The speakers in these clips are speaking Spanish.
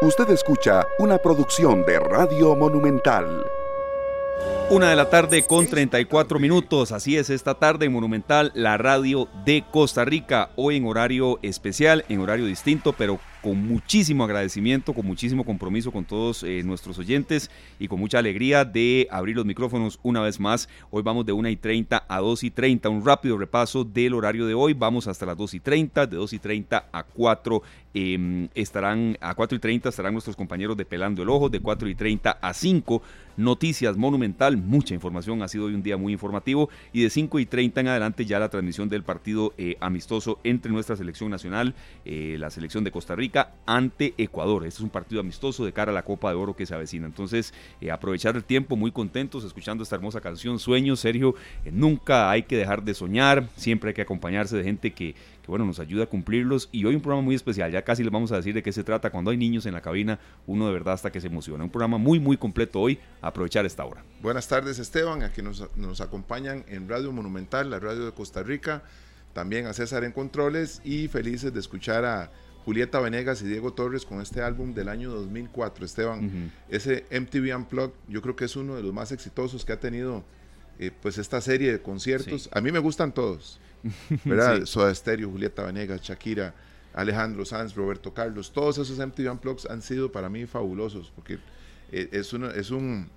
Usted escucha una producción de Radio Monumental. Una de la tarde con 34 minutos, así es esta tarde en Monumental, la radio de Costa Rica, hoy en horario especial, en horario distinto, pero con muchísimo agradecimiento, con muchísimo compromiso con todos eh, nuestros oyentes y con mucha alegría de abrir los micrófonos una vez más. Hoy vamos de 1 y 30 a 2 y 30, un rápido repaso del horario de hoy, vamos hasta las 2 y 30, de 2 y 30 a 4 em, estarán, a 4 y 30 estarán nuestros compañeros de Pelando el Ojo, de 4 y 30 a 5 Noticias Monumental, mucha información, ha sido hoy un día muy informativo y de 5 y 30 en adelante ya la transmisión del partido eh, amistoso entre nuestra selección nacional, eh, la selección de Costa Rica ante Ecuador. Este es un partido amistoso de cara a la Copa de Oro que se avecina. Entonces, eh, aprovechar el tiempo, muy contentos escuchando esta hermosa canción, Sueños, Sergio, nunca hay que dejar de soñar, siempre hay que acompañarse de gente que, bueno, nos ayuda a cumplirlos. Y hoy un programa muy especial, ya casi les vamos a decir de qué se trata. Cuando hay niños en la cabina, uno de verdad hasta que se emociona. Un programa muy, muy completo hoy, aprovechar esta hora. Buenas tardes Esteban, aquí nos, nos acompañan en Radio Monumental, la radio de Costa Rica, también a César en Controles y felices de escuchar a Julieta Venegas y Diego Torres con este álbum del año 2004. Esteban, ese MTV Unplugged yo creo que es uno de los más exitosos que ha tenido eh, pues esta serie de conciertos. A mí me gustan todos. ¿verdad? Soda Stereo, Julieta Vanegas, Shakira, Alejandro Sanz, Roberto Carlos, todos esos MTV Unplugged han sido para mí fabulosos, porque eh, es, es un,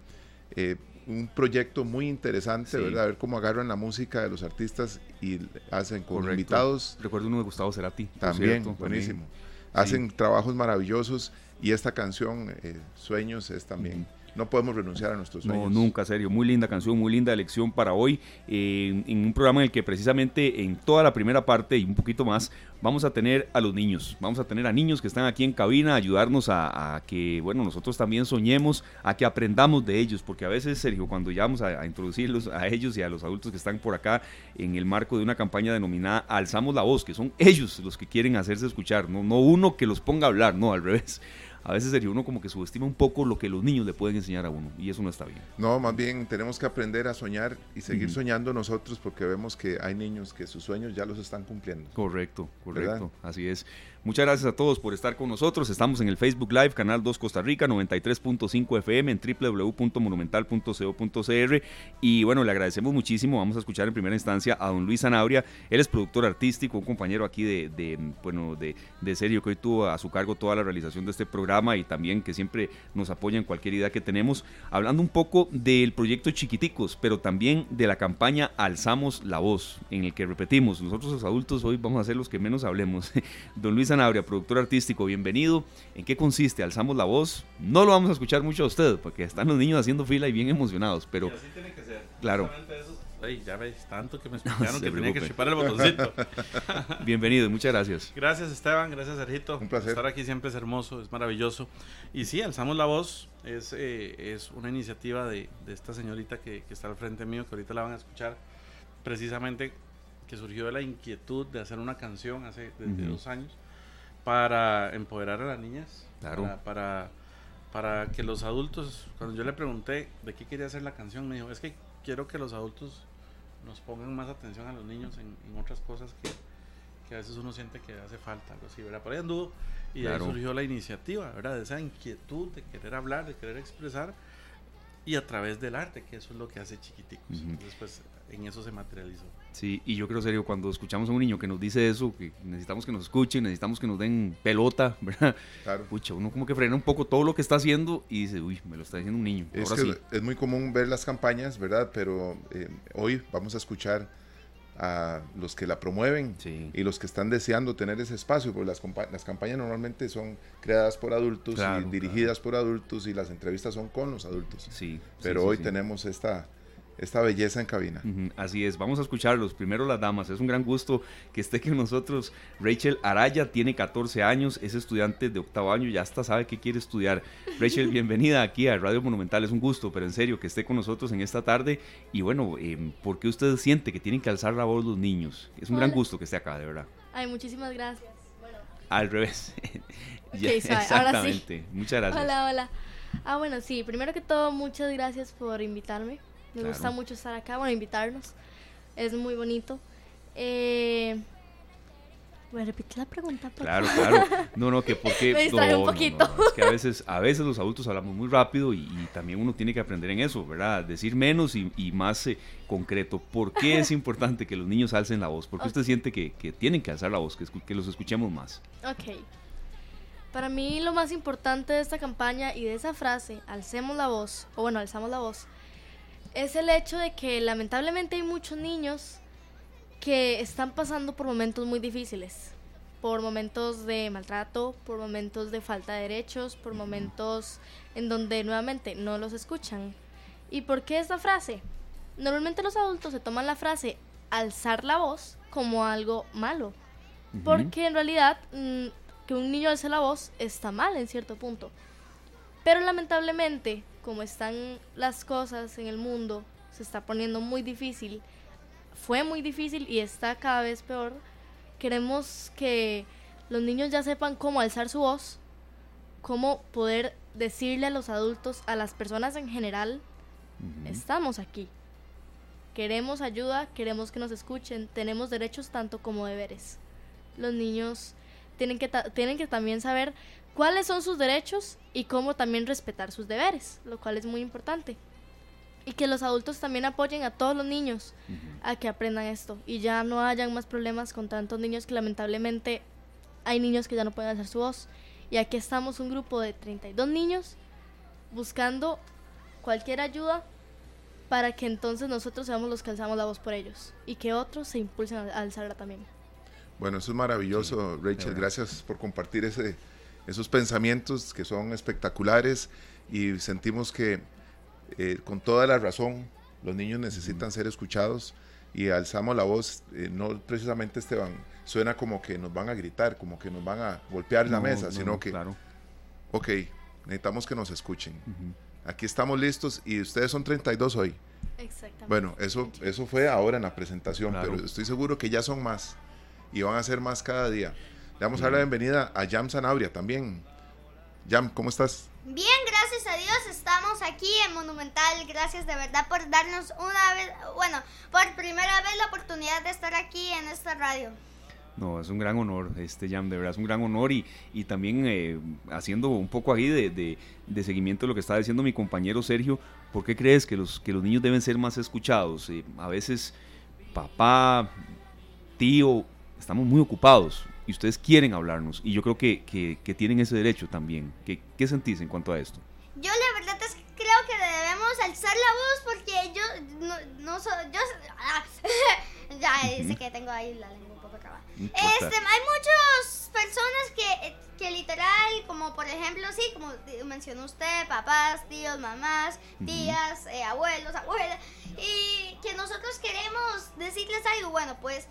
eh, un proyecto muy interesante, ¿verdad? Ver cómo agarran la música de los artistas y hacen con invitados. Recuerdo uno de Gustavo Cerati. También, buenísimo. Hacen trabajos maravillosos y esta canción, eh, Sueños, es también no podemos renunciar a nuestros sueños. No, nunca, serio. Muy linda canción, muy linda elección para hoy. Eh, en un programa en el que precisamente en toda la primera parte y un poquito más vamos a tener a los niños. Vamos a tener a niños que están aquí en cabina, ayudarnos a, que, bueno, nosotros también soñemos, a que aprendamos de ellos. Porque a veces, Sergio, cuando ya vamos a, introducirlos a ellos y a los adultos que están por acá en el marco de una campaña denominada Alzamos la Voz, que son ellos los que quieren hacerse escuchar, no, no uno que los ponga a hablar, no, al revés a veces sería uno como que subestima un poco lo que los niños le pueden enseñar a uno y eso no está bien. No, más bien tenemos que aprender a soñar y seguir soñando nosotros porque vemos que hay niños que sus sueños ya los están cumpliendo. Correcto, correcto, así es. Muchas gracias a todos por estar con nosotros. Estamos en el Facebook Live, Canal 2 Costa Rica, 93.5 FM, en www.monumental.co.cr. Y bueno, le agradecemos muchísimo. Vamos a escuchar en primera instancia a don Luis Zanabria. Él es productor artístico, un compañero aquí de, bueno, de, de serio que hoy tuvo a su cargo toda la realización de este programa y también que siempre nos apoya en cualquier idea que tenemos. Hablando un poco del proyecto Chiquiticos, pero también de la campaña Alzamos la Voz, en el que repetimos, nosotros los adultos hoy vamos a ser los que menos hablemos. don Luis Sanabria, productor artístico, bienvenido. ¿En qué consiste? Alzamos la voz. No lo vamos a escuchar mucho a usted, porque están los niños haciendo fila y bien emocionados, pero... así tiene que ser. Claro. Ay, ya ves, tanto que me explicaron que tenía que chupar el botoncito. Bienvenido, muchas gracias. Gracias Esteban, gracias Sergito. Un placer. Estar aquí siempre es hermoso, es maravilloso. Y sí, Alzamos la Voz es, eh, es una iniciativa de, de esta señorita que, que, está al frente mío, que ahorita la van a escuchar, precisamente que surgió de la inquietud de hacer una canción hace desde dos años para empoderar a las niñas, para, para, que los adultos, cuando yo le pregunté de qué quería hacer la canción, me dijo, es que quiero que los adultos nos pongan más atención a los niños en, otras cosas que, que, a veces uno siente que hace falta, algo así, ¿verdad? Por ahí anduvo y ahí surgió la iniciativa, ¿verdad? De esa inquietud de querer hablar, de querer expresar y a través del arte, que eso es lo que hace chiquiticos. Después en eso se materializó. Sí, y yo creo serio, cuando escuchamos a un niño que nos dice eso, que necesitamos que nos escuchen, necesitamos que nos den pelota, ¿verdad? Claro. Pucha, uno como que frena un poco todo lo que está haciendo y dice, uy, me lo está diciendo un niño. Es, que es muy común ver las campañas, ¿verdad? Pero eh, hoy vamos a escuchar a los que la promueven y los que están deseando tener ese espacio, porque las, las campañas normalmente son creadas por adultos y dirigidas por adultos y las entrevistas son con los adultos. Sí, Pero hoy tenemos esta esta belleza en cabina. así es, vamos a escucharlos. Primero las damas, es un gran gusto que esté con nosotros. Rachel Araya tiene 14 años, es estudiante de octavo año, ya hasta sabe qué quiere estudiar. Rachel, bienvenida aquí a Radio Monumental, es un gusto, pero en serio que esté con nosotros en esta tarde. Y bueno, eh, ¿por qué usted siente que tienen que alzar la voz los niños? Es un gran gusto que esté acá, de verdad. Ay, muchísimas gracias. Al revés. exactamente. Muchas gracias. Hola, hola. Ah, bueno, sí, primero que todo, muchas gracias por invitarme. Me gusta mucho estar acá, bueno, invitarnos. Es muy bonito. Eh, Me repite la pregunta. Por Claro, claro. No, no, que porque... Me distraje no, un poquito. no, es que a veces, a veces los adultos hablamos muy rápido y, y también uno tiene que aprender en eso, ¿verdad? Decir menos y, y más eh, concreto. ¿Por qué es importante que los niños alcen la voz? ¿Por qué usted siente que, que tienen que alzar la voz, que, que los escuchemos más? Ok. Para mí lo más importante de esta campaña y de esa frase, alcemos la voz, o bueno, alzamos la voz, es el hecho de que lamentablemente hay muchos niños que están pasando por momentos muy difíciles, por momentos de maltrato, por momentos de falta de derechos, por momentos en donde nuevamente no los escuchan. ¿Y por qué esta frase? Normalmente los adultos se toman la frase alzar la voz como algo malo. Porque en realidad mm, que un niño alce la voz está mal en cierto punto. Pero lamentablemente, como están las cosas en el mundo, se está poniendo muy difícil. Fue muy difícil y está cada vez peor. Queremos que los niños ya sepan cómo alzar su voz, cómo poder decirle a los adultos, a las personas en general, estamos aquí. Queremos ayuda, queremos que nos escuchen, tenemos derechos tanto como deberes. Los niños tienen que, tienen que también saber cuáles son sus derechos y cómo también respetar sus deberes, lo cual es muy importante. Y que los adultos también apoyen a todos los niños Ujú. a que aprendan esto y ya no hayan más problemas con tantos niños que lamentablemente hay niños que ya no pueden hacer su voz. Y aquí estamos un grupo de 32 niños buscando cualquier ayuda para que entonces nosotros seamos los que alzamos la voz por ellos y que otros se impulsen a alzarla también. Bueno, eso es maravilloso, de Rachel. Gracias por compartir ese, esos pensamientos que son espectaculares y sentimos que eh, con toda la razón los niños necesitan ser escuchados y alzamos la voz, eh, no precisamente Esteban, suena como que nos van a gritar, como que nos van a golpear la No, mesa, no, sino no, que, Claro. ok, necesitamos que nos escuchen. Aquí estamos listos y ustedes son 32 hoy. Exactamente. Bueno, eso, eso fue ahora en la presentación, Claro. pero estoy seguro que ya son más y van a ser más cada día. Le vamos a dar la bienvenida a Jam Sanabria también. Jam, ¿cómo estás? Bien, gracias a Dios estamos aquí en Monumental. Gracias de verdad por darnos una vez, bueno, por primera vez la oportunidad de estar aquí en esta radio. No, es un gran honor, este Jam, de verdad es un gran honor y, y también eh, haciendo un poco ahí de, de- de seguimiento de lo que estaba diciendo mi compañero Sergio, ¿por qué crees que los, que los niños deben ser más escuchados? Eh, a veces papá, tío, estamos muy ocupados y ustedes quieren hablarnos y yo creo que, que- que tienen ese derecho también. ¿Qué, ¿Qué sentís en cuanto a esto? Yo la verdad es que creo que debemos alzar la voz porque yo no, no soy, yo, ah, ya dice que tengo ahí la lengua un poco importa. Este, hay muchas personas que, que literal, como por ejemplo, sí, como mencionó usted, papás, tíos, mamás, tías, eh, abuelos, abuelas, y que nosotros queremos decirles algo, bueno, pues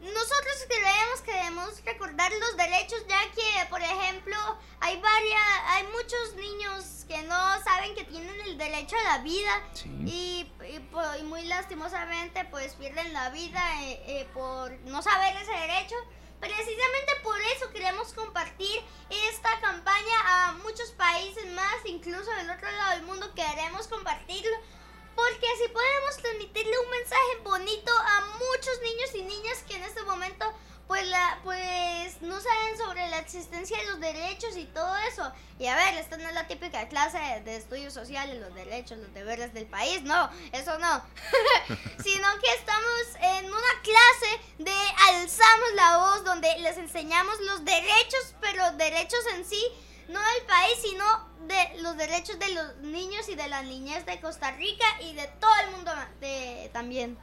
nosotros creemos que debemos recordar los derechos, ya que, por ejemplo, hay varias, hay muchos niños que no saben que tienen el derecho a la vida Sí. y, y po- y muy lastimosamente pues pierden la vida eh, eh, por no saber ese derecho. Precisamente por eso queremos compartir esta campaña a muchos países más, incluso del otro lado del mundo queremos compartirlo. Porque así podemos transmitirle un mensaje bonito a muchos niños y niñas que en este momento pues la pues no saben sobre la existencia de los derechos y todo eso. Y a ver, esta no es la típica clase de, estudios sociales, los derechos, los deberes del país, no, eso no. Sino que estamos en una clase de alzamos la voz donde les enseñamos los derechos, pero derechos en sí, no del país, sino de los derechos de los niños y de las niñas de Costa Rica y de todo el mundo de, también.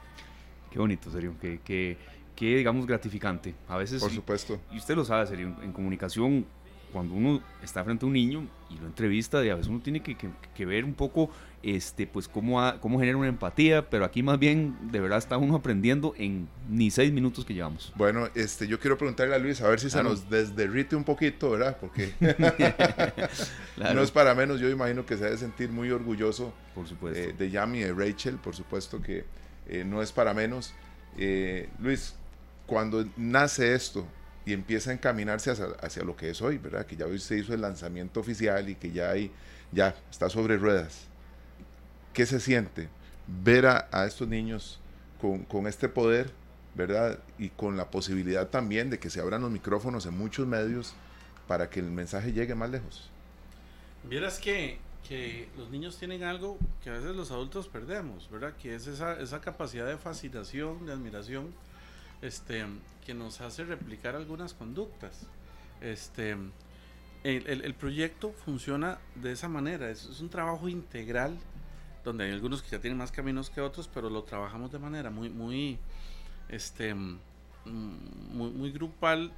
Qué bonito, serio, que, que, que, digamos gratificante. A veces, Por supuesto. y usted lo sabe, serio, en comunicación, cuando uno está frente a un niño y lo entrevista, y a veces uno tiene que, que- que ver un poco este, pues cómo, ha- cómo genera una empatía, pero aquí más bien de verdad está uno aprendiendo en ni seis minutos que llevamos. Bueno, este, yo quiero preguntarle a Luis a ver si Claro. se nos desderrite un poquito, ¿verdad? Porque Claro, no es para menos, yo imagino que se debe sentir muy orgulloso por supuesto. eh, de Yami y de Rachel, por supuesto que eh, no es para menos. Eh, Luis, cuando nace esto y empieza a encaminarse hacia, hacia lo que es hoy, ¿verdad? Que ya hoy se hizo el lanzamiento oficial y que ya hay, ya está sobre ruedas. ¿Qué se siente ver a, a estos niños con, con este poder ¿verdad? Y con la posibilidad también de que se abran los micrófonos en muchos medios para que el mensaje llegue más lejos. Vieras que, que los niños tienen algo que a veces los adultos perdemos, ¿verdad? Que es esa, esa capacidad de fascinación, de admiración, este, que nos hace replicar algunas conductas. Este, el, el, el proyecto funciona de esa manera, es, es, un trabajo integral, donde hay algunos que ya tienen más caminos que otros, pero lo trabajamos de manera muy, muy, este, muy, muy grupal,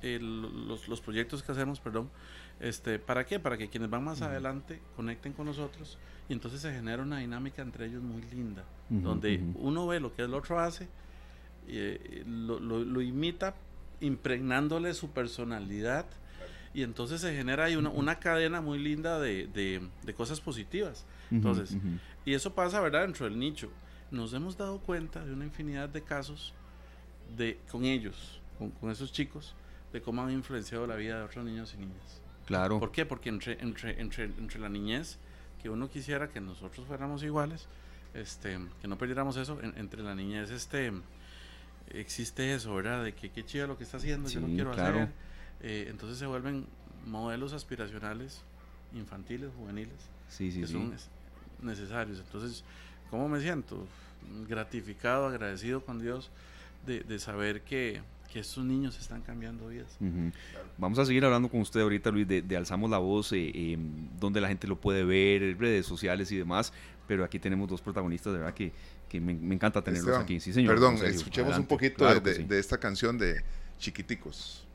el, los, los, proyectos que hacemos, perdón, este, ¿para qué? Para que quienes van más uh -huh. adelante conecten con nosotros y entonces se genera una dinámica entre ellos muy linda, uh -huh, donde uh -huh. uno ve lo que el otro hace, eh, lo, lo, lo, imita impregnándole su personalidad y entonces se genera ahí una, una cadena muy linda de, de, de cosas positivas. Entonces, y eso pasa, ¿verdad? Dentro del nicho. Nos hemos dado cuenta de una infinidad de casos de, con ellos, con, con esos chicos, de cómo han influenciado la vida de otros niños y niñas. Claro. ¿Por qué? Porque entre, entre, entre, entre la niñez, que uno quisiera que nosotros fuéramos iguales, este, que no perdiéramos eso, en, entre la niñez, este, existe eso, ¿verdad? De que qué chido lo que está haciendo, sí, yo lo quiero claro. hacer. Eh, entonces se vuelven modelos aspiracionales infantiles, juveniles, sí, sí, que son necesarios. Entonces, ¿cómo me siento? Gratificado, agradecido con Dios de, de saber que, que estos niños están cambiando vidas. Uh -huh. claro. Vamos a seguir hablando con usted ahorita, Luis, de, de Alzamos la Voz, eh, eh, donde la gente lo puede ver, redes sociales y demás, pero aquí tenemos dos protagonistas, de verdad, que, que me, me, encanta tenerlos Esteban, aquí. Sí, señor. Perdón, escuchemos Adelante. un poquito claro de, sí. de, esta canción de Chiquiticos.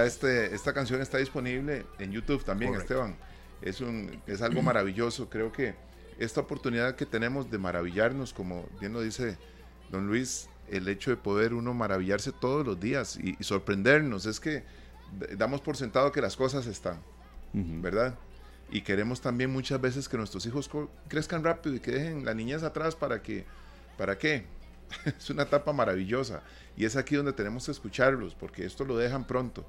Ya este, esta canción está disponible en YouTube también, Correcto. Esteban. Es, un, es algo maravilloso. Creo que esta oportunidad que tenemos de maravillarnos, como bien lo dice don Luis, el hecho de poder uno maravillarse todos los días y, y sorprendernos, es que damos por sentado que las cosas están, uh -huh. ¿verdad? Y queremos también muchas veces que nuestros hijos crezcan rápido y que dejen la niñez atrás para que, ¿para qué? es una etapa maravillosa y es aquí donde tenemos que escucharlos porque esto lo dejan pronto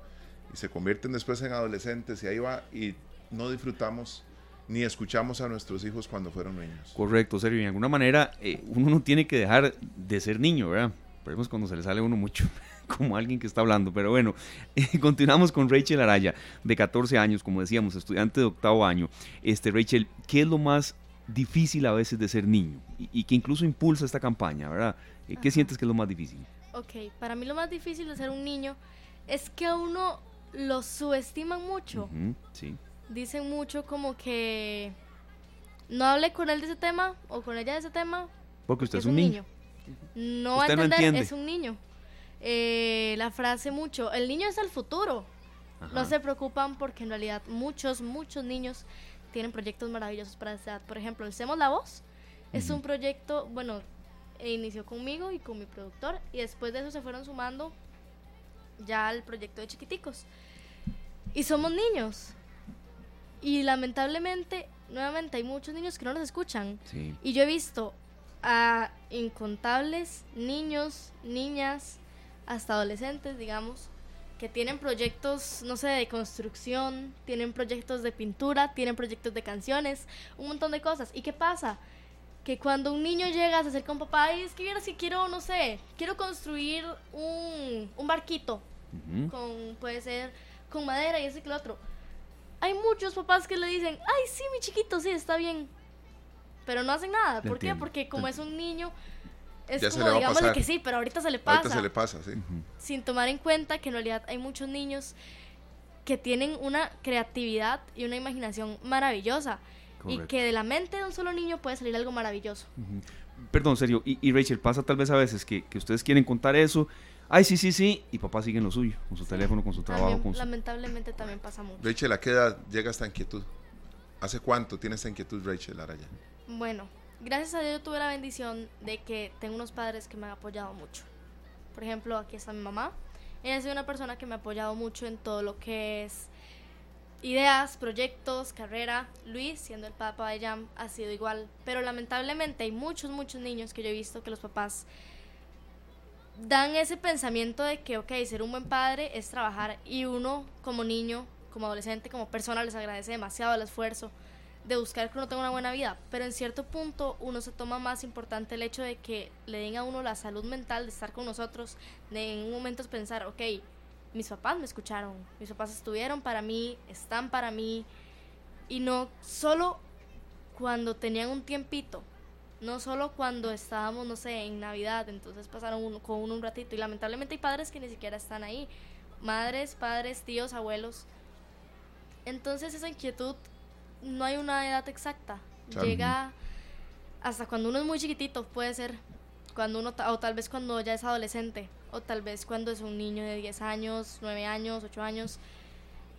y se convierten después en adolescentes y ahí va y no disfrutamos ni escuchamos a nuestros hijos cuando fueron niños. Correcto, Sergio. Y de alguna manera eh, uno no tiene que dejar de ser niño, ¿verdad? Pero es cuando se le sale a uno mucho como alguien que está hablando. Pero bueno, eh, continuamos con Rachel Araya, de 14 años, como decíamos, estudiante de octavo año. Este, Rachel, ¿qué es lo más difícil a veces de ser niño y, y que incluso impulsa esta campaña, ¿verdad? ¿Qué Ajá. sientes que es lo más difícil? Ok, para mí lo más difícil de ser un niño es que a uno lo subestiman mucho. Uh -huh, sí. Dicen mucho como que no hable con él de ese tema o con ella de ese tema. Porque usted es un niño. niño. No va a entender, no es un niño. Eh, la frase mucho, el niño es el futuro. Ajá. No se preocupan porque en realidad muchos, muchos niños tienen proyectos maravillosos para esa edad. Por ejemplo, el Semos la Voz uh -huh. es un proyecto, bueno, inició conmigo y con mi productor y después de eso se fueron sumando ya al proyecto de chiquiticos. Y somos niños. Y lamentablemente, nuevamente hay muchos niños que no nos escuchan. Sí. Y yo he visto a incontables niños, niñas, hasta adolescentes, digamos, que tienen proyectos, no sé, de construcción, tienen proyectos de pintura, tienen proyectos de canciones, un montón de cosas. ¿Y qué pasa? Que cuando un niño llega, se acerca a un papá y es que si quiero, no sé, quiero construir un, un barquito, uh -huh. con, puede ser con madera y ese que lo otro. Hay muchos papás que le dicen, ay, sí, mi chiquito, sí, está bien. Pero no hacen nada. ¿Por qué? Porque como es un niño, es ya como, digámosle que sí, pero ahorita se le pasa. Ahorita se le pasa, sí. Uh -huh. Sin tomar en cuenta que en realidad hay muchos niños que tienen una creatividad y una imaginación maravillosa. Correcto. Y que de la mente de un solo niño puede salir algo maravilloso. Uh -huh. Perdón, serio. Y, y, Rachel, pasa tal vez a veces que, que, ustedes quieren contar eso. Ay, sí, sí, sí. Y papá sigue en lo suyo, con su sí. teléfono, con su trabajo. También, con su... Lamentablemente también pasa mucho. Rachel, ¿a qué edad llega esta inquietud? ¿Hace cuánto tiene esta inquietud, Rachel Araya? Bueno, gracias a Dios yo tuve la bendición de que tengo unos padres que me han apoyado mucho. Por ejemplo, aquí está mi mamá. Ella ha sido una persona que me ha apoyado mucho en todo lo que es ideas, proyectos, carrera. Luis, siendo el papá de Jam, ha sido igual. Pero lamentablemente hay muchos, muchos niños que yo he visto que los papás dan ese pensamiento de que, ok, ser un buen padre es trabajar y uno como niño, como adolescente, como persona les agradece demasiado el esfuerzo de buscar que uno tenga una buena vida, pero en cierto punto uno se toma más importante el hecho de que le den a uno la salud mental de estar con nosotros, de en un momento pensar, ok, mis papás me escucharon, mis papás estuvieron para mí, están para mí, y no solo cuando tenían un tiempito, no solo cuando estábamos, no sé, en Navidad, entonces pasaron uno, con uno un ratito, y lamentablemente hay padres que ni siquiera están ahí, madres, padres, tíos, abuelos. Entonces esa inquietud no hay una edad exacta. Llega hasta cuando uno es muy chiquitito, puede ser cuando uno, o tal vez cuando ya es adolescente, o tal vez cuando es un niño de 10 años, 9 años, 8 años.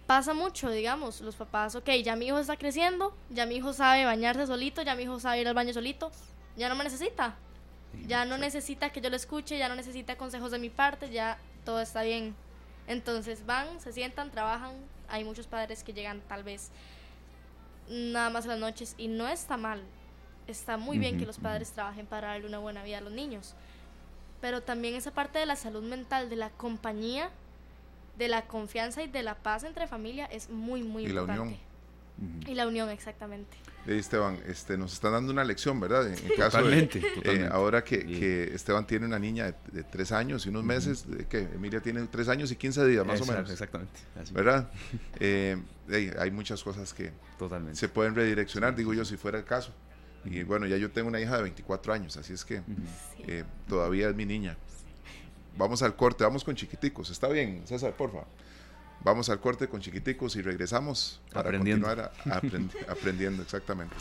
Pasa mucho, digamos, los papás, ok, ya mi hijo está creciendo, ya mi hijo sabe bañarse solito, ya mi hijo sabe ir al baño solito, ya no me necesita. Ya no necesita que yo lo escuche, ya no necesita consejos de mi parte, ya todo está bien. Entonces van, se sientan, trabajan. Hay muchos padres que llegan tal vez nada más las noches y no está mal. Está muy bien que los padres trabajen para darle una buena vida a los niños. Pero también esa parte de la salud mental, de la compañía, de la confianza y de la paz entre familia es muy, muy importante. La unión. Y la unión, exactamente. Esteban, este, nos están dando una lección, ¿verdad? En, caso totalmente, de, eh, ahora que, Esteban tiene una niña de, tres años y unos meses, que Emilia tiene tres años y quince días, más o menos. Exactamente. ¿Verdad? Eh, hay muchas cosas que se pueden redireccionar, digo yo, si fuera el caso. Y bueno, ya yo tengo una hija de 24 años, así es que eh, todavía es mi niña. Vamos al corte, vamos con chiquiticos. ¿Está bien, César, por favor? Vamos al corte con chiquiticos y regresamos para aprendiendo. continuar aprendiendo exactamente.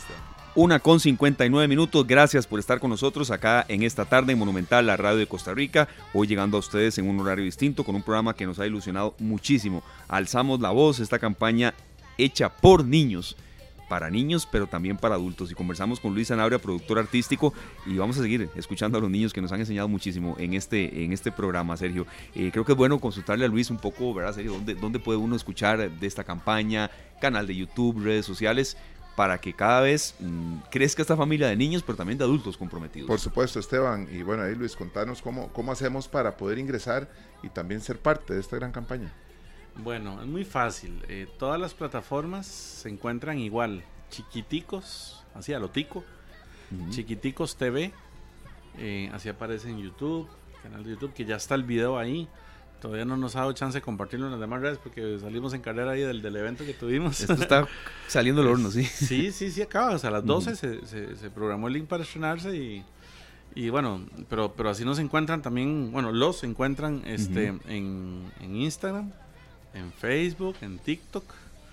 Una con 59 minutos. Gracias por estar con nosotros acá en esta tarde en Monumental, la radio de Costa Rica. Hoy llegando a ustedes en un horario distinto con un programa que nos ha ilusionado muchísimo. Alzamos la voz, esta campaña hecha por niños para niños, pero también para adultos. Y conversamos con Luis Sanabria, productor artístico, y vamos a seguir escuchando a los niños que nos han enseñado muchísimo en este, en este programa, Sergio. Eh, creo que es bueno consultarle a Luis un poco, ¿verdad, Sergio? ¿Dónde, ¿Dónde puede uno escuchar de esta campaña? Canal de YouTube, redes sociales para que cada vez mm, crezca esta familia de niños, pero también de adultos comprometidos. Por supuesto, Esteban. Y bueno, ahí Luis, contanos cómo, cómo hacemos para poder ingresar y también ser parte de esta gran campaña. Bueno, es muy fácil. Eh, todas las plataformas se encuentran igual. Chiquiticos, así a lo tico. Chiquiticos TV. Eh, así aparece en YouTube, canal de YouTube, que ya está el video ahí. Todavía no nos ha dado chance de compartirlo en las demás redes porque salimos en carrera ahí del, del evento que tuvimos. Esto está saliendo el horno, sí. Sí, sí, sí, acaba. O sea, a las 12 se, se, programó el link para estrenarse y, y bueno, pero, pero así nos encuentran también, bueno, los encuentran este, en, en Instagram, en Facebook, en TikTok.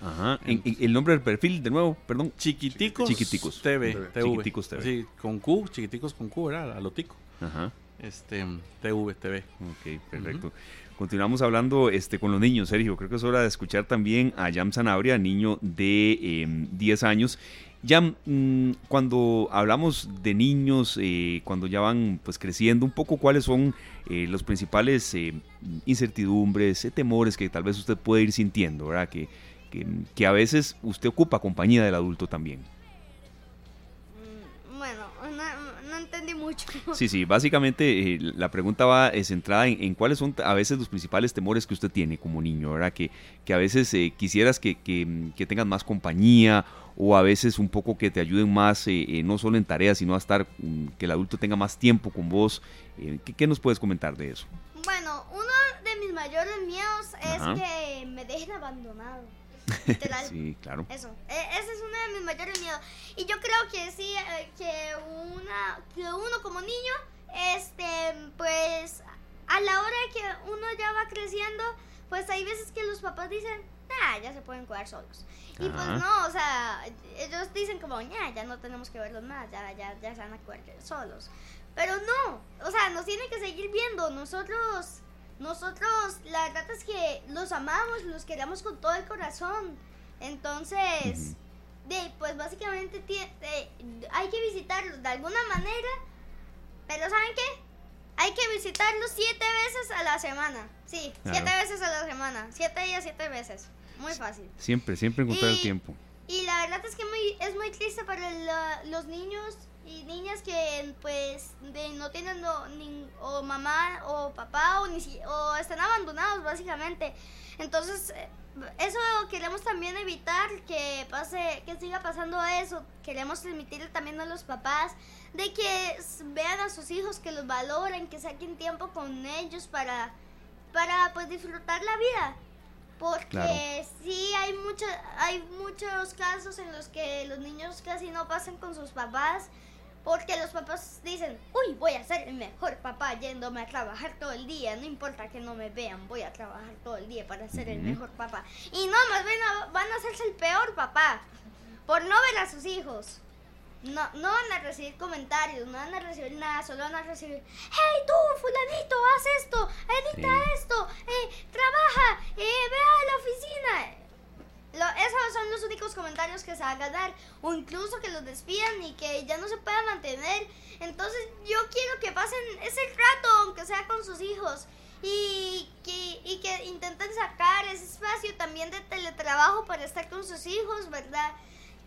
Ajá. el nombre del perfil, de nuevo, perdón. Chiquiticos, Chiquiticos. TV. Chiquiticos TV. Sí, con Q, Chiquiticos con Q, ¿verdad? A lo tico. Ajá. Este, TV, TV. Ok, perfecto. Continuamos hablando este, con los niños, Sergio. Creo que es hora de escuchar también a Jam Sanabria, niño de 10 em, años. Jam, mm, cuando hablamos de niños, eh, cuando ya van pues creciendo, un poco cuáles son eh, los principales eh, incertidumbres, temores que tal vez usted puede ir sintiendo, ¿verdad? Que, que, a veces usted ocupa compañía del adulto también. Entendí mucho. Sí, sí, básicamente eh, la pregunta va centrada en, cuáles son a veces los principales temores que usted tiene como niño, ¿verdad? Que, que a veces eh, quisieras que, que, tengan más compañía o a veces un poco que te ayuden más, eh, no solo en tareas, sino a estar, mm, que el adulto tenga más tiempo con vos. ¿qué, ¿qué, nos puedes comentar de eso? Bueno, uno de mis mayores miedos es que me dejen abandonado. Sí, claro. Eso, e, ese es uno de mis mayores miedos. Y yo creo que sí, eh, que, una, que uno como niño, este, pues a la hora que uno ya va creciendo, pues hay veces que los papás dicen, ah, ya se pueden cuidar solos. Y pues no, o sea, ellos dicen como, ya, ya no tenemos que verlos más, ya, ya, ya se van a cuidar solos. Pero no, o sea, nos tiene que seguir viendo. Nosotros nosotros la verdad es que los amamos, los queremos con todo el corazón. Entonces, de, pues básicamente de- hay que visitarlos de alguna manera, pero ¿saben qué? Hay que visitarlos siete veces a la semana. Sí, Claro. siete veces a la semana. Siete días, siete veces. Muy fácil. Siempre, siempre encontrar el Y- tiempo. Y la verdad es que muy, es muy triste para los niños y niñas que pues de- no tienen ni- o mamá o papá o, ni, o están abandonados básicamente. Entonces eh, eso queremos también evitar que pase, que siga pasando eso. Queremos transmitirle también a los papás de que vean a sus hijos, que los valoren, que saquen tiempo con ellos para, para pues disfrutar la vida. Porque Claro. sí hay mucho, hay muchos casos en los que los niños casi no pasan con sus papás porque los papás dicen, uy, voy a ser el mejor papá yéndome a trabajar todo el día, no importa que no me vean, voy a trabajar todo el día para ser el mejor papá. Y no, más bien van a hacerse el peor papá por no ver a sus hijos. No, no van a recibir comentarios, no van a recibir nada, solo van a recibir, hey tú, fulanito, haz esto, edita Sí. esto, eh, trabaja, eh, ve a la oficina. Lo- esos son los únicos comentarios que se van a ganar, o incluso que los despidan y que ya no se puedan mantener. Entonces yo quiero que pasen ese rato, aunque sea con sus hijos, y que, y que intenten sacar ese espacio también de teletrabajo para estar con sus hijos, ¿verdad?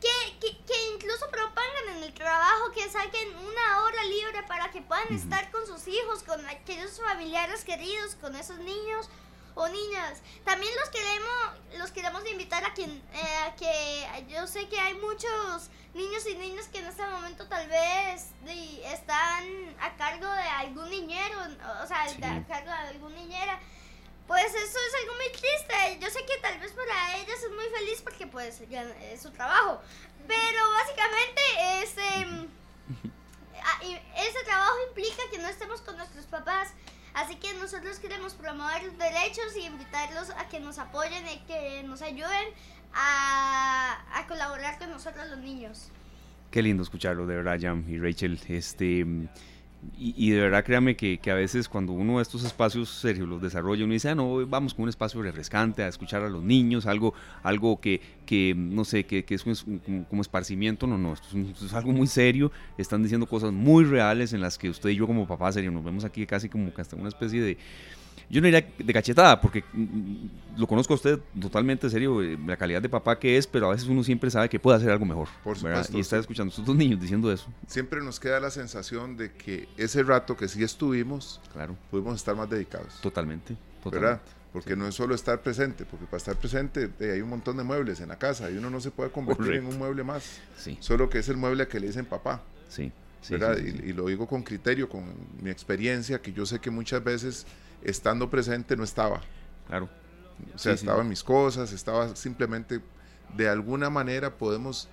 Que, que, que incluso propongan en el trabajo que saquen una hora libre para que puedan estar con sus hijos, con aquellos familiares queridos, con esos niños o niñas. También los queremos, los queremos invitar a, quien, eh, a que yo sé que hay muchos niños y niñas que en este momento tal vez de- están a cargo de algún niñero, o sea, Sí. de- a cargo de algún niñera. Pues eso es algo muy triste. Yo sé que tal vez para ellas es muy feliz porque pues ya es su trabajo. Pero básicamente este, ese trabajo implica que no estemos con nuestros papás. Así que nosotros queremos promover los derechos y invitarlos a que nos apoyen y que nos ayuden a, colaborar con nosotros los niños. Qué lindo escucharlo, de verdad, Jam y Rachel. Este, y, y de verdad, créame que, que a veces cuando uno de estos espacios, Sergio, los desarrolla, uno dice, ah, no, vamos con un espacio refrescante a escuchar a los niños, algo, algo que, que no sé, que, que es un- como, como esparcimiento. No, no, esto es, un- es algo muy serio. Están diciendo cosas muy reales en las que usted y yo, como papá, serio, nos vemos aquí casi como que hasta una especie de. Yo no diría de cachetada, porque mm, lo conozco a usted totalmente serio, eh, la calidad de papá que es, pero a veces uno siempre sabe que puede hacer algo mejor. Por ¿verdad? supuesto, Y está escuchando a estos dos niños diciendo eso. Siempre nos queda la sensación de que ese rato que sí estuvimos, Claro, pudimos estar más dedicados. totalmente. ¿verdad? totalmente. Porque no es solo estar presente, porque para estar presente eh, hay un montón de muebles en la casa y uno no se puede convertir Correcto. en un mueble más, Sí, solo que es el mueble que le dicen papá, sí. sí, ¿verdad? sí, y, y lo digo con criterio, con mi experiencia, que yo sé que muchas veces estando presente no estaba. Claro, O sea, Sí, sí. estaba en mis cosas, estaba simplemente, de alguna manera podemos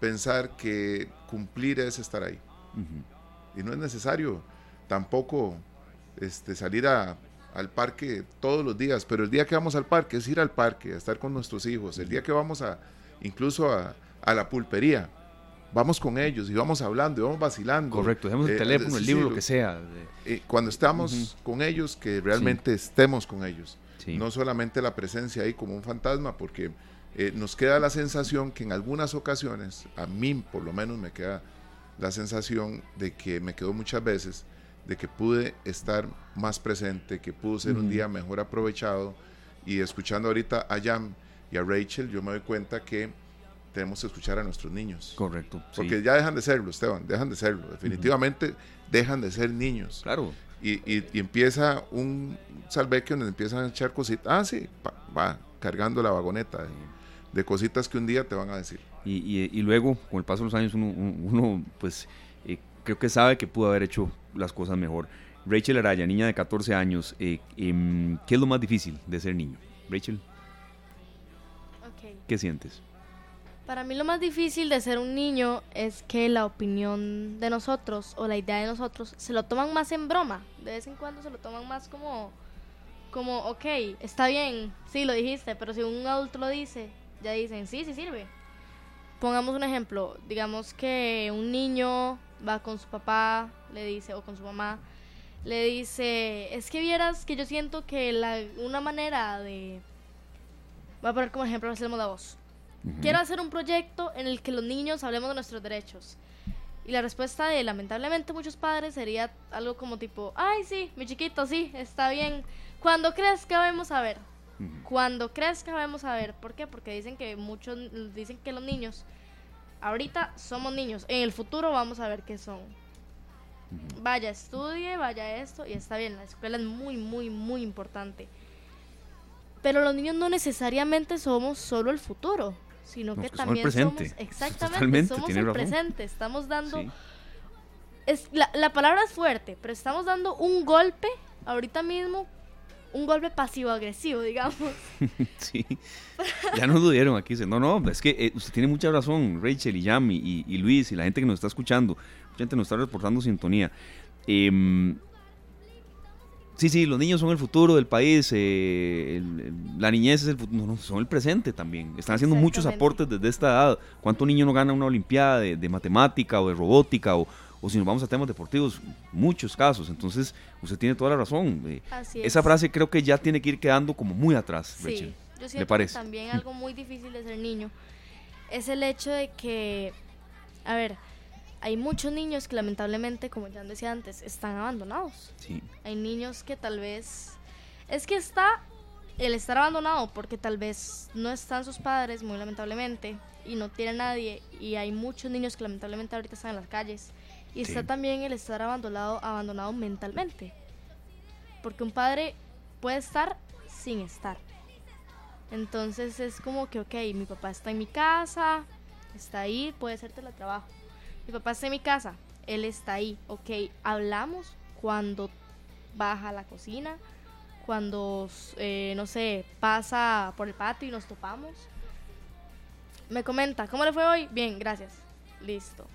pensar que cumplir es estar ahí. Y no es necesario tampoco este, salir a- al parque todos los días, pero el día que vamos al parque es ir al parque, a estar con nuestros hijos. El día que vamos a, incluso a, a la pulpería, vamos con ellos y vamos hablando y vamos vacilando. Correcto, dejemos el Eh, teléfono, sí, el sí, libro, lo que sea. eh, cuando estamos con ellos, que realmente estemos con ellos. Sí. No solamente la presencia ahí como un fantasma, porque eh, nos queda la sensación que en algunas ocasiones, a mí por lo menos me queda la sensación de que me quedó muchas veces, de que pude estar más presente, que pudo ser un Ujú. día mejor aprovechado. Y escuchando ahorita a Jam y a Rachel, yo me doy cuenta que tenemos que escuchar a nuestros niños. Correcto. sí. Porque ya dejan de serlo, Esteban, dejan de serlo. Definitivamente dejan de ser niños. Claro, Y, y- y empieza un salveque donde empiezan a echar cositas. Ah, sí, pa- va cargando la vagoneta de, de cositas que un día te van a decir. Y, y- y luego, con el paso de los años, uno, uno, pues eh, creo que sabe que pudo haber hecho las cosas mejor. Rachel Araya, niña de 14 años, eh, em, ¿qué es lo más difícil de ser niño? Rachel, Ok. ¿qué sientes? Para mí lo más difícil de ser un niño es que la opinión de nosotros o la idea de nosotros se lo toman más en broma. De vez en cuando se lo toman más como, como, ok, está bien, sí, lo dijiste, pero si un adulto lo dice, ya dicen, sí, sí sirve. Pongamos un ejemplo, digamos que un niño va con su papá, le dice, o con su mamá, le dice, es que vieras que yo siento que la, una manera de... Voy a poner como ejemplo, hacemos la voz quiero hacer un proyecto en el que los niños hablemos de nuestros derechos. Y la respuesta de lamentablemente muchos padres sería algo como tipo, ay sí, mi chiquito, sí, está bien. Cuando crees que vamos a ver, cuando crees que vamos a ver, ¿por qué? Porque dicen que muchos, dicen que los niños, ahorita somos niños, en el futuro vamos a ver qué son. Vaya, estudie, vaya esto, y está bien, la escuela es muy, muy, muy importante. Pero los niños no necesariamente somos solo el futuro sino que, también somos exactamente somos el presente estamos dando es la, la, palabra es fuerte pero estamos dando un golpe ahorita mismo un golpe pasivo agresivo digamos. Sí. Ya nos lo dieron aquí no no es que eh, usted tiene mucha razón Rachel y Yami y, y, Luis y la gente que nos está escuchando mucha gente nos está reportando sintonía eh, Sí, sí, los niños son el futuro del país, eh, la niñez es el futuro, no, son el presente también. Están haciendo muchos aportes desde esta edad. ¿Cuánto niño no gana una olimpiada de, matemática o de robótica o, si nos vamos a temas deportivos? Muchos casos. Entonces, usted tiene toda la razón. Eh, esa frase creo que ya tiene que ir quedando como muy atrás, sí, Yo siento parece? que también algo muy difícil de ser niño es el hecho de que, a ver, hay muchos niños que lamentablemente, como ya decía antes, están abandonados. Sí. Hay niños que tal vez... Es que está el estar abandonado porque tal vez no están sus padres, muy lamentablemente, y no tiene nadie. Y hay muchos niños que lamentablemente ahorita están en las calles. Y está también el estar abandonado, abandonado mentalmente. Porque un padre puede estar sin estar. Entonces es como que, ok, mi papá está en mi casa, está ahí, puede ser teletrabajo mi papá está en mi casa, él está ahí, ok, hablamos cuando baja a la cocina, cuando, eh, no sé, pasa por el patio y nos topamos. Me comenta, ¿cómo le fue hoy? Bien, gracias. Listo.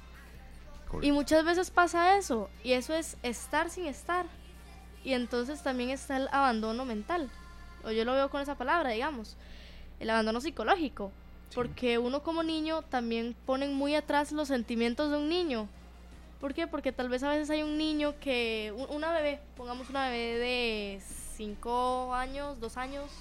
Y muchas veces pasa eso, y eso es estar sin estar. Y entonces también está el abandono mental, o yo lo veo con esa palabra, digamos, el abandono psicológico. Porque uno como niño también ponen muy atrás los sentimientos de un niño. ¿Por qué? Porque tal vez a veces hay un niño que, una bebé, pongamos una bebé de 5 años, 2 años,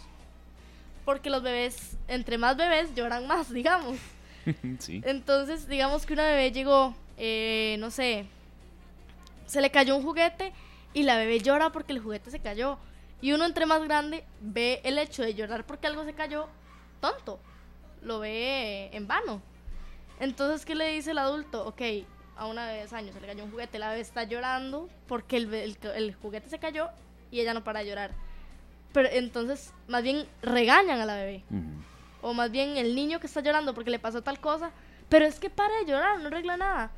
porque los bebés, entre más bebés, lloran más, digamos. sí. Entonces, digamos que una bebé llegó, eh, no sé, se le cayó un juguete y la bebé llora porque el juguete se cayó. Y uno entre más grande ve el hecho de llorar porque algo se cayó tonto lo ve en vano. Entonces, ¿qué le dice el adulto? Ok, a una de 10 años se le cayó un juguete, la bebé está llorando porque el, el, juguete se cayó y ella no para de llorar. Pero entonces, más bien regañan a la bebé. O más bien el niño que está llorando porque le pasó tal cosa. Pero es que para de llorar, no arregla nada.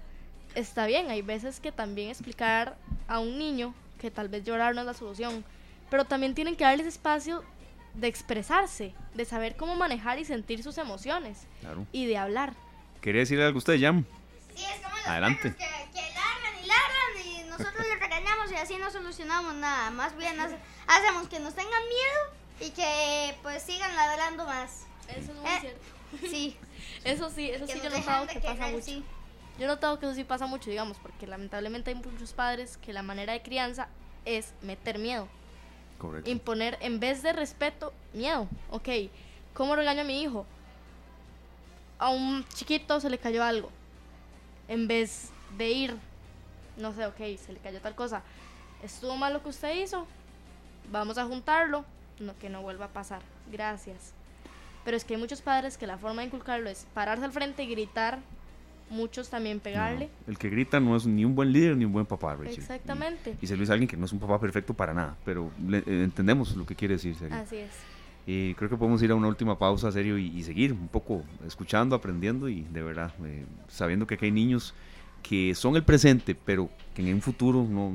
Está bien, hay veces que también explicar a un niño que tal vez llorar no es la solución. Pero también tienen que darles espacio de expresarse, de saber cómo manejar y sentir sus emociones y de hablar. ¿Quería decir algo usted, Jam? Sí, es como los Adelante. que, que largan y largan y nosotros les regañamos y así no solucionamos nada. Más bien hacemos que nos tengan miedo y que pues sigan ladrando más. Eso es muy eh, cierto. Sí. eso sí, eso sí yo he notado que pasa mucho. Yo he notado que eso sí pasa mucho, digamos, porque lamentablemente hay muchos padres que la manera de crianza es meter miedo. Imponer, en vez de respeto, miedo. Ok, ¿cómo regaño a mi hijo? A un chiquito se le cayó algo. En vez de ir, no sé, ok, se le cayó tal cosa. Estuvo mal lo que usted hizo. Vamos a juntarlo. No, que no vuelva a pasar. Gracias. Pero es que hay muchos padres que la forma de inculcarlo es pararse al frente y gritar muchos también pegarle. el que grita no es ni un buen líder ni un buen papá, Exactamente. Y, se lo dice alguien que no es un papá perfecto para nada, pero eh, entendemos lo que quiere decir, Serio. Así es. Y creo que podemos ir a una última pausa, Serio, y, seguir un poco escuchando, aprendiendo y de verdad, eh, sabiendo que aquí hay niños que son el presente, pero que en un futuro no,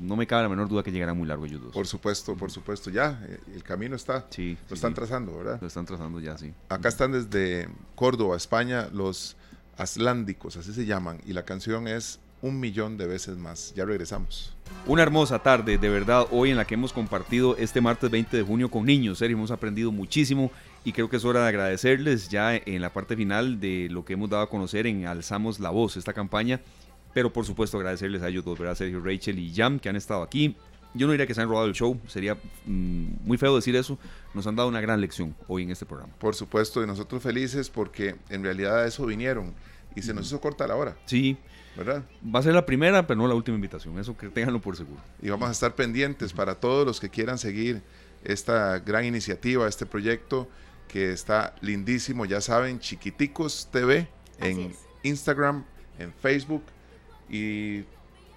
no me cabe la menor duda que llegarán muy largo ellos dos. Por supuesto, por supuesto. Ya, eh, el camino está. Sí. Lo están trazando, ¿verdad? Lo están trazando ya, sí. Acá están desde Córdoba, España, los Aslándicos, así se llaman, y la canción es un millón de veces más. Ya regresamos. Una hermosa tarde, de verdad, hoy en la que hemos compartido este martes 20 de junio con niños. Serio, hemos aprendido muchísimo y creo que es hora de agradecerles ya en la parte final de lo que hemos dado a conocer en Alzamos la Voz, esta campaña. Pero por supuesto agradecerles a ellos dos, ¿verdad? Sergio, Rachel y Jam, que han estado aquí yo no diría que se han robado el show, sería mm, muy feo decir eso, nos han dado una gran lección hoy en este programa. Por supuesto, y nosotros felices porque en realidad a eso vinieron y se nos hizo corta la hora, Sí, ¿verdad? va a ser la primera, pero no la última invitación, eso que tenganlo por seguro. Y vamos a estar pendientes para todos los que quieran seguir esta gran iniciativa, este proyecto que está lindísimo, ya saben, Chiquiticos TV en. Instagram, en Facebook y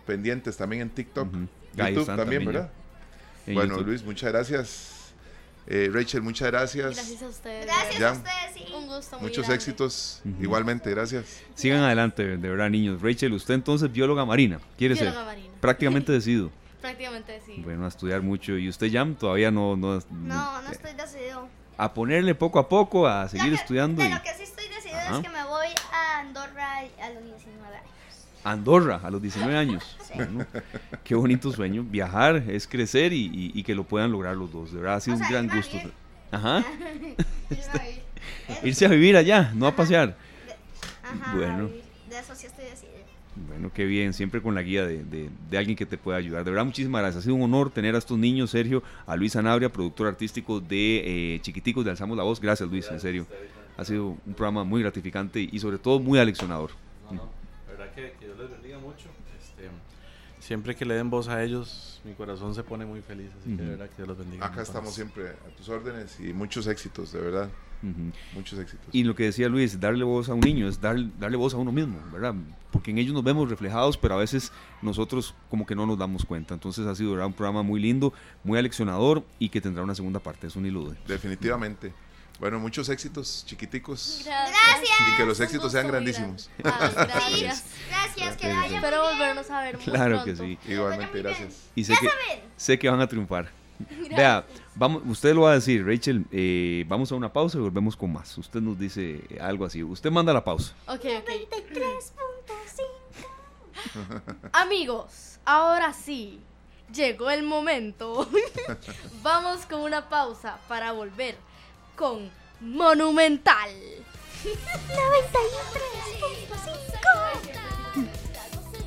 pendientes también en TikTok, YouTube están también, también. ¿verdad? En Bueno, YouTube. Luis, muchas gracias. Eh, Rachel, muchas gracias. Gracias a ustedes. Gracias Ya. a ustedes, sí. Un gusto muy Muchos grande. éxitos. Ujú. Igualmente, gracias. Sigan adelante, de verdad, niños. Rachel, usted entonces bióloga marina, quiere Bióloga ser marina. prácticamente decidido. Prácticamente sí. Bueno, a estudiar mucho. ¿Y usted, Jam, todavía no, no, No, no estoy decidido. a ponerle poco a poco, a seguir que- estudiando? De y- lo que sí estoy decidido Ajá. es que me voy a Andorra a los 19 años. Andorra a los 19 años. Bueno, qué bonito sueño. Viajar es crecer y, y- y que lo puedan lograr los dos. De verdad, ha sido O un sea, gran gusto. Ajá. Irse a vivir allá, no a pasear. Ajá, Bueno. De eso sí estoy decidida. Bueno, qué bien, siempre con la guía de, de- de alguien que te pueda ayudar. De verdad, muchísimas gracias. Ha sido un honor tener a estos niños, Sergio, a Luis Anabria, productor artístico de eh, Chiquiticos de Alzamos la Voz. Gracias, Luis, en serio. Ha sido un programa muy gratificante y sobre todo muy aleccionador. No, verdad que, que Dios les bendiga mucho. Este, siempre que le den voz a ellos, mi corazón se pone muy feliz. Así que de verdad que Dios los bendiga. Acá estamos siempre a tus órdenes y muchos éxitos, de verdad. Muchos éxitos. Y lo que decía Luis, darle voz a un niño es dar- darle voz a uno mismo, ¿verdad? Porque en ellos nos vemos reflejados, pero a veces nosotros como que no nos damos cuenta. Entonces ha sido ¿verdad? un programa muy lindo, muy aleccionador y que tendrá una segunda parte, eso ni lo dude. Definitivamente. Bueno, muchos éxitos, chiquiticos. Gracias. Y que los éxitos sean grandísimos. gracias. Gracias, que vayan Espero volvernos a ver muy Claro que sí. Igualmente, gracias. Y sé Ya que, saben. sé que van a triunfar. Vea, vamos, usted lo va a decir, Rachel, eh, vamos a una pausa y volvemos con más. Usted nos dice algo así. Usted manda la pausa. Ok, ok. 93.5. Amigos, ahora sí, llegó el momento. Vamos con una pausa para volver con Monumental. 93.5.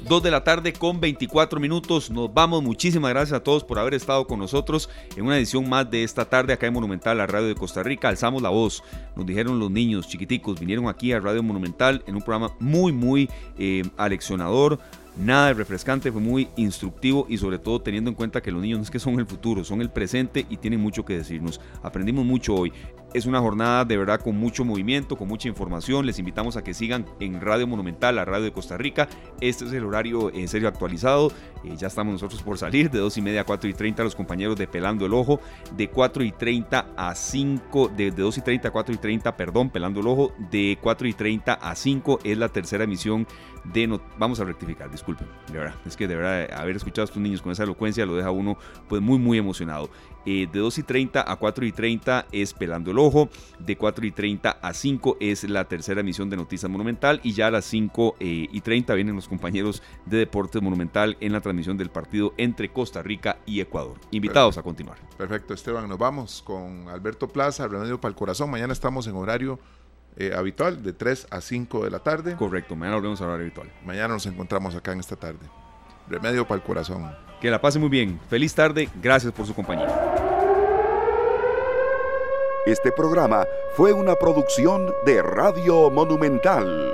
2 de la tarde con 24 minutos. Nos vamos. Muchísimas gracias a todos por haber estado con nosotros en una edición más de esta tarde acá en Monumental, la radio de Costa Rica. Alzamos la voz. Nos dijeron los niños chiquiticos. Vinieron aquí a Radio Monumental en un programa muy, muy eh, aleccionador. Nada de refrescante, fue muy instructivo y sobre todo teniendo en cuenta que los niños no es que son el futuro, son el presente y tienen mucho que decirnos. Aprendimos mucho hoy. Es una jornada de verdad con mucho movimiento, con mucha información. Les invitamos a que sigan en Radio Monumental, la radio de Costa Rica. Este es el horario en serio actualizado. Eh, ya estamos nosotros por salir de 2 y media a 4 y 30 los compañeros de Pelando el Ojo. De 4 y 30 a 5, de, de 2 y 30 a 4 y 30, perdón, Pelando el Ojo. De 4 y 30 a 5 es la tercera emisión de... Vamos a rectificar, disculpen. De verdad, es que de verdad haber escuchado a estos niños con esa elocuencia lo deja uno pues muy muy emocionado. Eh, de 2 y 30 a 4 y 30 es Pelando el Ojo. De 4 y 30 a 5 es la tercera emisión de Noticias Monumental. Y ya a las 5 eh, y 30 vienen los compañeros de Deportes Monumental en la transmisión del partido entre Costa Rica y Ecuador. Invitados a continuar. Perfecto, Esteban. Nos vamos con Alberto Plaza, Remedio para el Corazón. Mañana estamos en horario eh, habitual de 3 a 5 de la tarde. Correcto, mañana volvemos a hablar habitual. Mañana nos encontramos acá en esta tarde. Remedio para el Corazón. Que la pase muy bien. Feliz tarde. Gracias por su compañía. Este programa fue una producción de Radio Monumental.